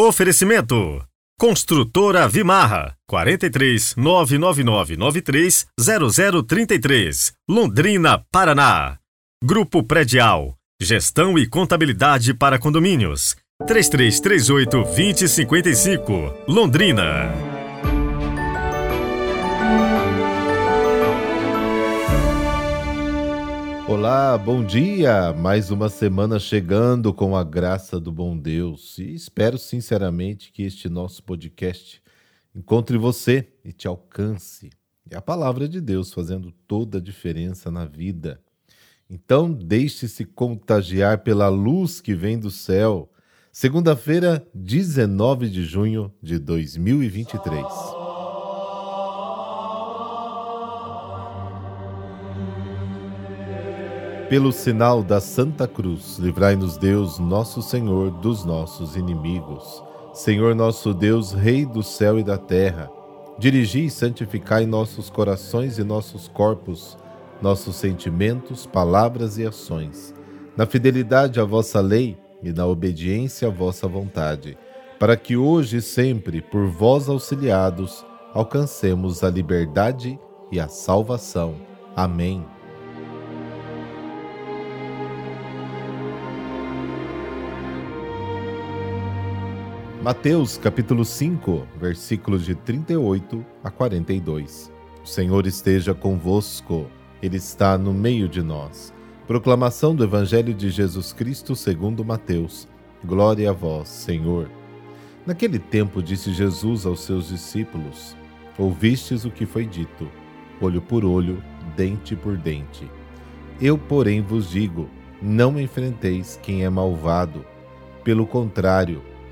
Oferecimento: Construtora Vimarra 43 99993 0033, Londrina, Paraná. Grupo Predial Gestão e Contabilidade para Condomínios 3338 2055, Londrina. Olá, bom dia! Mais uma semana chegando com a graça do bom Deus e espero sinceramente que este nosso podcast encontre você e te alcance. É a palavra de Deus fazendo toda a diferença na vida. Então, deixe-se contagiar pela luz que vem do céu. Segunda-feira, 19 de junho de 2023. Pelo sinal da Santa Cruz, livrai-nos Deus, nosso Senhor, dos nossos inimigos. Senhor nosso Deus, Rei do céu e da terra, dirigi e santificai nossos corações e nossos corpos, nossos sentimentos, palavras e ações, na fidelidade à vossa lei e na obediência à vossa vontade, para que hoje e sempre, por vós auxiliados, alcancemos a liberdade e a salvação. Amém. Mateus capítulo 5, versículos de 38 a 42. O Senhor esteja convosco, Ele está no meio de nós. Proclamação do Evangelho de Jesus Cristo segundo Mateus. Glória a vós, Senhor. Naquele tempo disse Jesus aos seus discípulos: Ouvistes o que foi dito, olho por olho, dente por dente. Eu, porém, vos digo: não enfrenteis quem é malvado. Pelo contrário,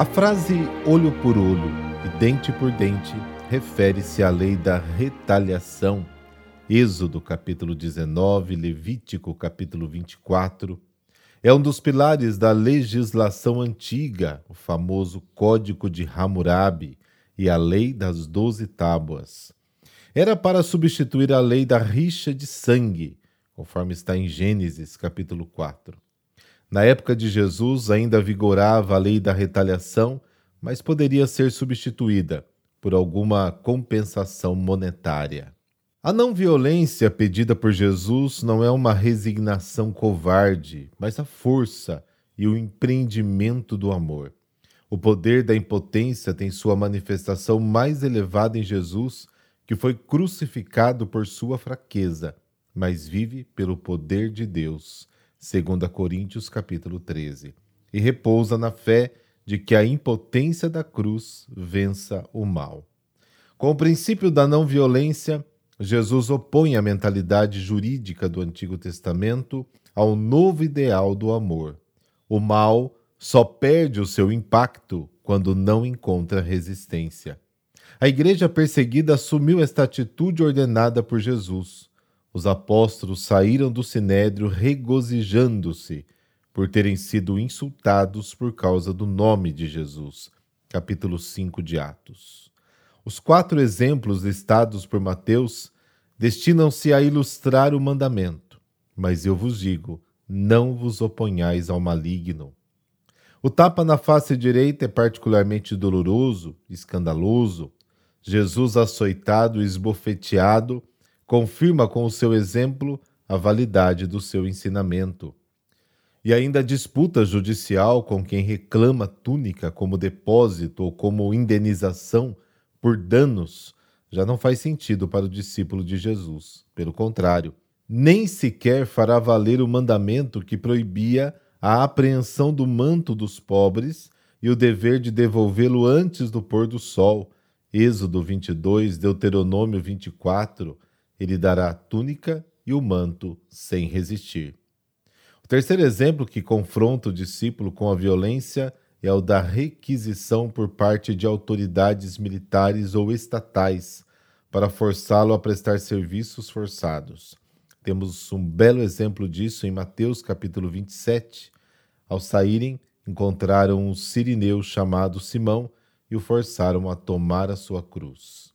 A frase olho por olho e dente por dente refere-se à lei da retaliação. Êxodo capítulo 19, Levítico capítulo 24. É um dos pilares da legislação antiga, o famoso Código de Hammurabi e a Lei das Doze Tábuas. Era para substituir a lei da rixa de sangue, conforme está em Gênesis capítulo 4. Na época de Jesus ainda vigorava a lei da retaliação, mas poderia ser substituída por alguma compensação monetária. A não violência pedida por Jesus não é uma resignação covarde, mas a força e o empreendimento do amor. O poder da impotência tem sua manifestação mais elevada em Jesus, que foi crucificado por sua fraqueza, mas vive pelo poder de Deus. 2 Coríntios capítulo 13, e repousa na fé de que a impotência da cruz vença o mal. Com o princípio da não violência, Jesus opõe a mentalidade jurídica do Antigo Testamento ao novo ideal do amor. O mal só perde o seu impacto quando não encontra resistência. A igreja perseguida assumiu esta atitude ordenada por Jesus os apóstolos saíram do sinédrio regozijando-se por terem sido insultados por causa do nome de Jesus. Capítulo 5 de Atos. Os quatro exemplos listados por Mateus destinam-se a ilustrar o mandamento, mas eu vos digo: não vos oponhais ao maligno. O tapa na face direita é particularmente doloroso, escandaloso. Jesus açoitado esbofeteado confirma com o seu exemplo a validade do seu ensinamento. E ainda a disputa judicial com quem reclama túnica como depósito ou como indenização por danos já não faz sentido para o discípulo de Jesus. Pelo contrário, nem sequer fará valer o mandamento que proibia a apreensão do manto dos pobres e o dever de devolvê-lo antes do pôr do sol. Êxodo 22, Deuteronômio 24, ele dará a túnica e o manto sem resistir. O terceiro exemplo que confronta o discípulo com a violência é o da requisição por parte de autoridades militares ou estatais para forçá-lo a prestar serviços forçados. Temos um belo exemplo disso em Mateus capítulo 27. Ao saírem, encontraram um sirineu chamado Simão e o forçaram a tomar a sua cruz.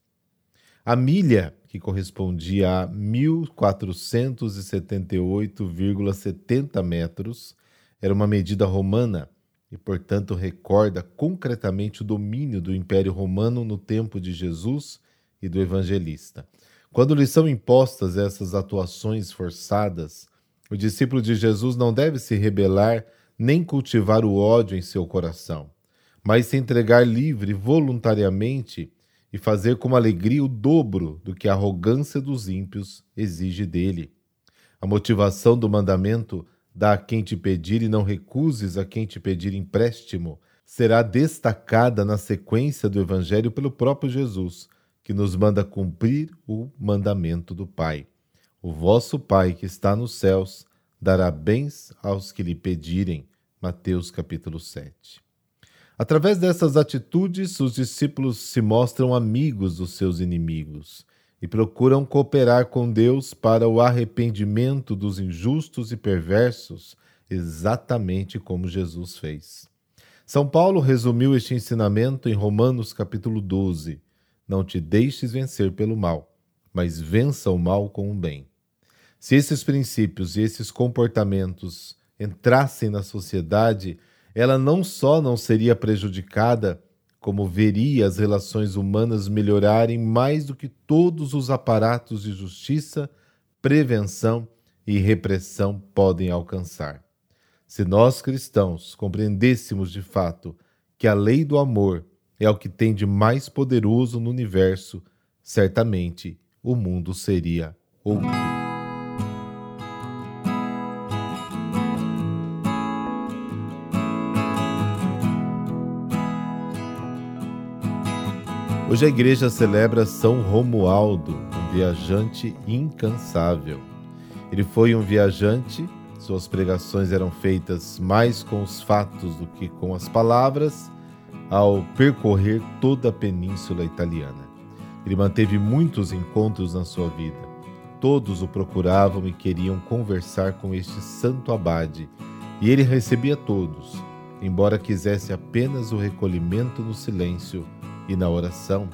A milha, que correspondia a 1478,70 metros, era uma medida romana e, portanto, recorda concretamente o domínio do Império Romano no tempo de Jesus e do evangelista. Quando lhes são impostas essas atuações forçadas, o discípulo de Jesus não deve se rebelar nem cultivar o ódio em seu coração, mas se entregar livre voluntariamente e fazer com alegria o dobro do que a arrogância dos ímpios exige dele. A motivação do mandamento dá a quem te pedir e não recuses a quem te pedir empréstimo será destacada na sequência do Evangelho pelo próprio Jesus, que nos manda cumprir o mandamento do Pai. O vosso Pai que está nos céus dará bens aos que lhe pedirem. Mateus capítulo 7. Através dessas atitudes, os discípulos se mostram amigos dos seus inimigos e procuram cooperar com Deus para o arrependimento dos injustos e perversos, exatamente como Jesus fez. São Paulo resumiu este ensinamento em Romanos capítulo 12, não te deixes vencer pelo mal, mas vença o mal com o bem. Se esses princípios e esses comportamentos entrassem na sociedade, ela não só não seria prejudicada, como veria as relações humanas melhorarem mais do que todos os aparatos de justiça, prevenção e repressão podem alcançar. Se nós cristãos compreendêssemos de fato que a lei do amor é o que tem de mais poderoso no universo, certamente o mundo seria outro. Hoje a igreja celebra São Romualdo, um viajante incansável. Ele foi um viajante, suas pregações eram feitas mais com os fatos do que com as palavras ao percorrer toda a península italiana. Ele manteve muitos encontros na sua vida. Todos o procuravam e queriam conversar com este santo abade, e ele recebia todos, embora quisesse apenas o recolhimento no silêncio e na oração.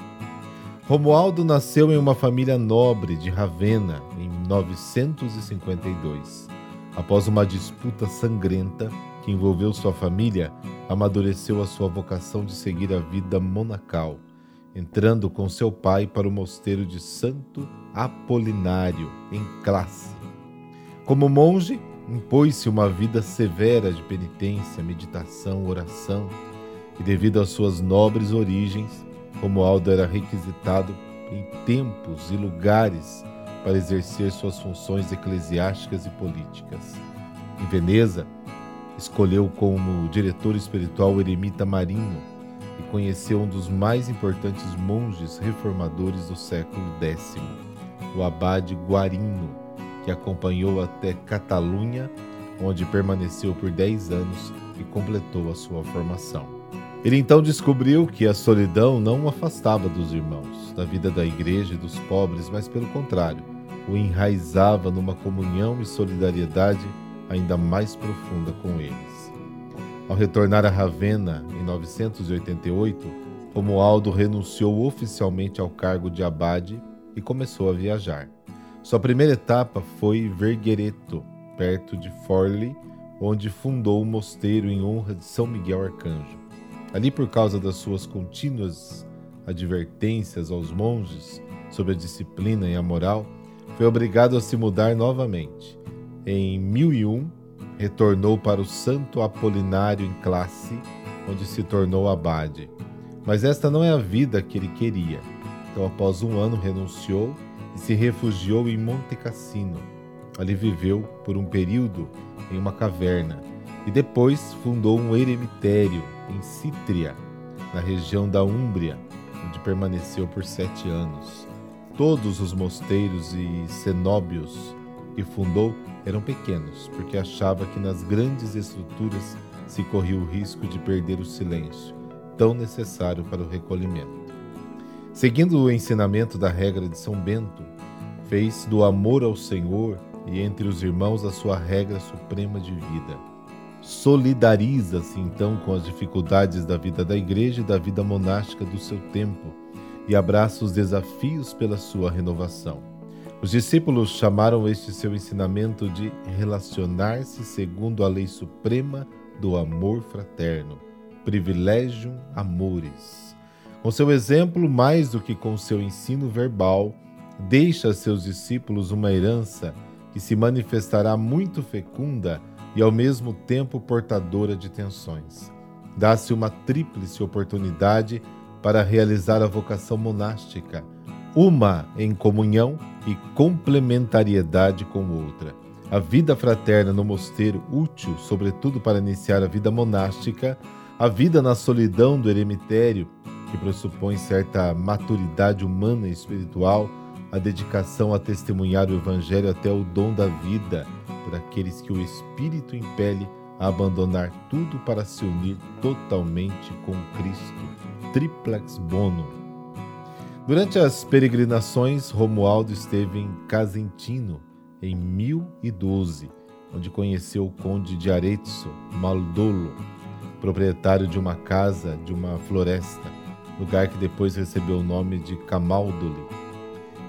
Romualdo nasceu em uma família nobre de Ravenna em 952. Após uma disputa sangrenta, que envolveu sua família, amadureceu a sua vocação de seguir a vida monacal, entrando com seu pai para o mosteiro de Santo Apolinário, em classe. Como monge, impôs-se uma vida severa de penitência, meditação, oração, e devido às suas nobres origens, Romualdo era requisitado em tempos e lugares para exercer suas funções eclesiásticas e políticas. Em Veneza, Escolheu como diretor espiritual o eremita Marino e conheceu um dos mais importantes monges reformadores do século X, o abade Guarino, que acompanhou até Catalunha, onde permaneceu por 10 anos e completou a sua formação. Ele então descobriu que a solidão não o afastava dos irmãos, da vida da igreja e dos pobres, mas pelo contrário, o enraizava numa comunhão e solidariedade ainda mais profunda com eles. Ao retornar a Ravenna em 988, Romualdo renunciou oficialmente ao cargo de abade e começou a viajar. Sua primeira etapa foi Verghereto, perto de Forli, onde fundou um mosteiro em honra de São Miguel Arcanjo. Ali, por causa das suas contínuas advertências aos monges sobre a disciplina e a moral, foi obrigado a se mudar novamente em 1001, retornou para o Santo Apolinário em classe, onde se tornou abade. Mas esta não é a vida que ele queria. Então, após um ano, renunciou e se refugiou em Monte Cassino. Ali viveu por um período em uma caverna e depois fundou um eremitério em Cítria, na região da Úmbria, onde permaneceu por sete anos. Todos os mosteiros e cenóbios que fundou eram pequenos, porque achava que nas grandes estruturas se corria o risco de perder o silêncio, tão necessário para o recolhimento. Seguindo o ensinamento da regra de São Bento, fez do amor ao Senhor e entre os irmãos a sua regra suprema de vida. Solidariza-se então com as dificuldades da vida da igreja e da vida monástica do seu tempo e abraça os desafios pela sua renovação. Os discípulos chamaram este seu ensinamento de relacionar-se segundo a lei suprema do amor fraterno, privilegium amoris. Com seu exemplo, mais do que com seu ensino verbal, deixa a seus discípulos uma herança que se manifestará muito fecunda e ao mesmo tempo portadora de tensões. Dá-se uma tríplice oportunidade para realizar a vocação monástica, uma em comunhão e complementariedade com outra. A vida fraterna no mosteiro, útil sobretudo para iniciar a vida monástica, a vida na solidão do eremitério, que pressupõe certa maturidade humana e espiritual, a dedicação a testemunhar o Evangelho até o dom da vida por aqueles que o Espírito impele a abandonar tudo para se unir totalmente com Cristo. Triplex bonum. Durante as peregrinações, Romualdo esteve em Casentino, em 1012, onde conheceu o conde de Arezzo, Maldolo, proprietário de uma casa de uma floresta, lugar que depois recebeu o nome de Camaldoli.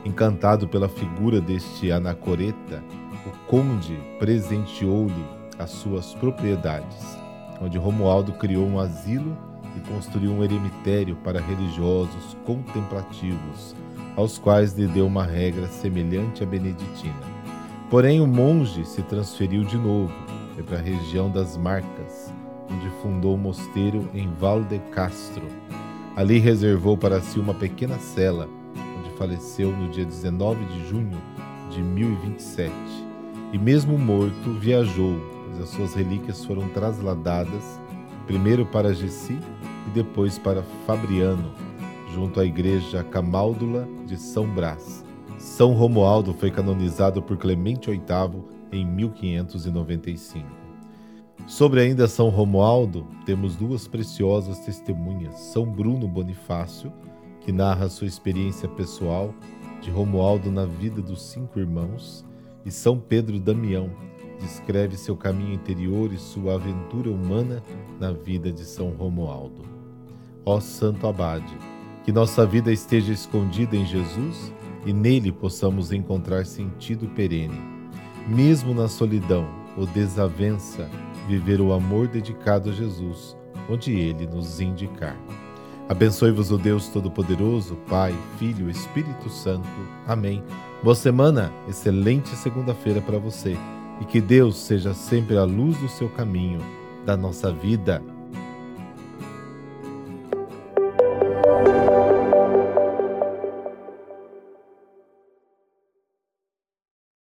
Encantado pela figura deste anacoreta, o conde presenteou-lhe as suas propriedades, onde Romualdo criou um asilo e construiu um eremitério para religiosos contemplativos, aos quais lhe deu uma regra semelhante à beneditina. Porém, o monge se transferiu de novo, para a região das Marcas, onde fundou um mosteiro em Val de Castro. Ali reservou para si uma pequena cela, onde faleceu no dia 19 de junho de 1027. E mesmo morto, viajou, pois as suas relíquias foram trasladadas primeiro para Gessi e depois para Fabriano, junto à igreja Camáldula de São Brás são Romualdo foi canonizado por Clemente VIII em 1595. Sobre ainda São Romualdo, temos duas preciosas testemunhas: São Bruno Bonifácio, que narra sua experiência pessoal de Romualdo na vida dos cinco irmãos, e São Pedro Damião, descreve seu caminho interior e sua aventura humana na vida de São Romualdo. Ó Santo Abade, que nossa vida esteja escondida em Jesus e nele possamos encontrar sentido perene. Mesmo na solidão ou desavença, viver o amor dedicado a Jesus, onde ele nos indicar. Abençoe-vos o Deus Todo-Poderoso, Pai, Filho Espírito Santo. Amém. Boa semana, excelente segunda-feira para você e que Deus seja sempre a luz do seu caminho, da nossa vida.